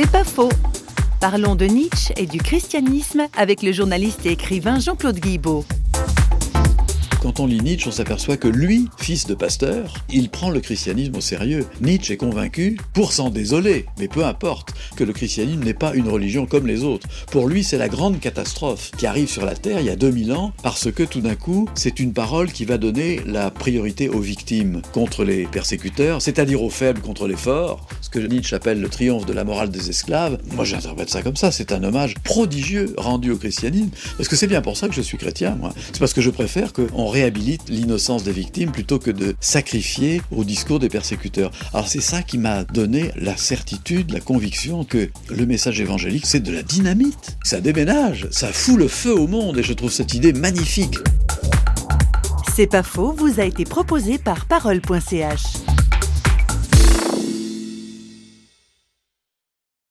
C'est pas faux. Parlons de Nietzsche et du christianisme avec le journaliste et écrivain Jean-Claude Guibaud. Quand on lit Nietzsche, on s'aperçoit que lui, fils de pasteur, il prend le christianisme au sérieux. Nietzsche est convaincu, pour s'en désoler, mais peu importe, que le christianisme n'est pas une religion comme les autres. Pour lui, c'est la grande catastrophe qui arrive sur la Terre il y a 2000 ans, parce que tout d'un coup, c'est une parole qui va donner la priorité aux victimes contre les persécuteurs, c'est-à-dire aux faibles contre les forts, ce que Nietzsche appelle le triomphe de la morale des esclaves. Moi, j'interprète ça comme ça, c'est un hommage prodigieux rendu au christianisme, parce que c'est bien pour ça que je suis chrétien, moi. C'est parce que je préfère qu'on réhabilite l'innocence des victimes plutôt que de sacrifier au discours des persécuteurs. Alors c'est ça qui m'a donné la certitude, la conviction que le message évangélique, c'est de la dynamite. Ça déménage, ça fout le feu au monde et je trouve cette idée magnifique. C'est pas faux, vous a été proposé par parole.ch.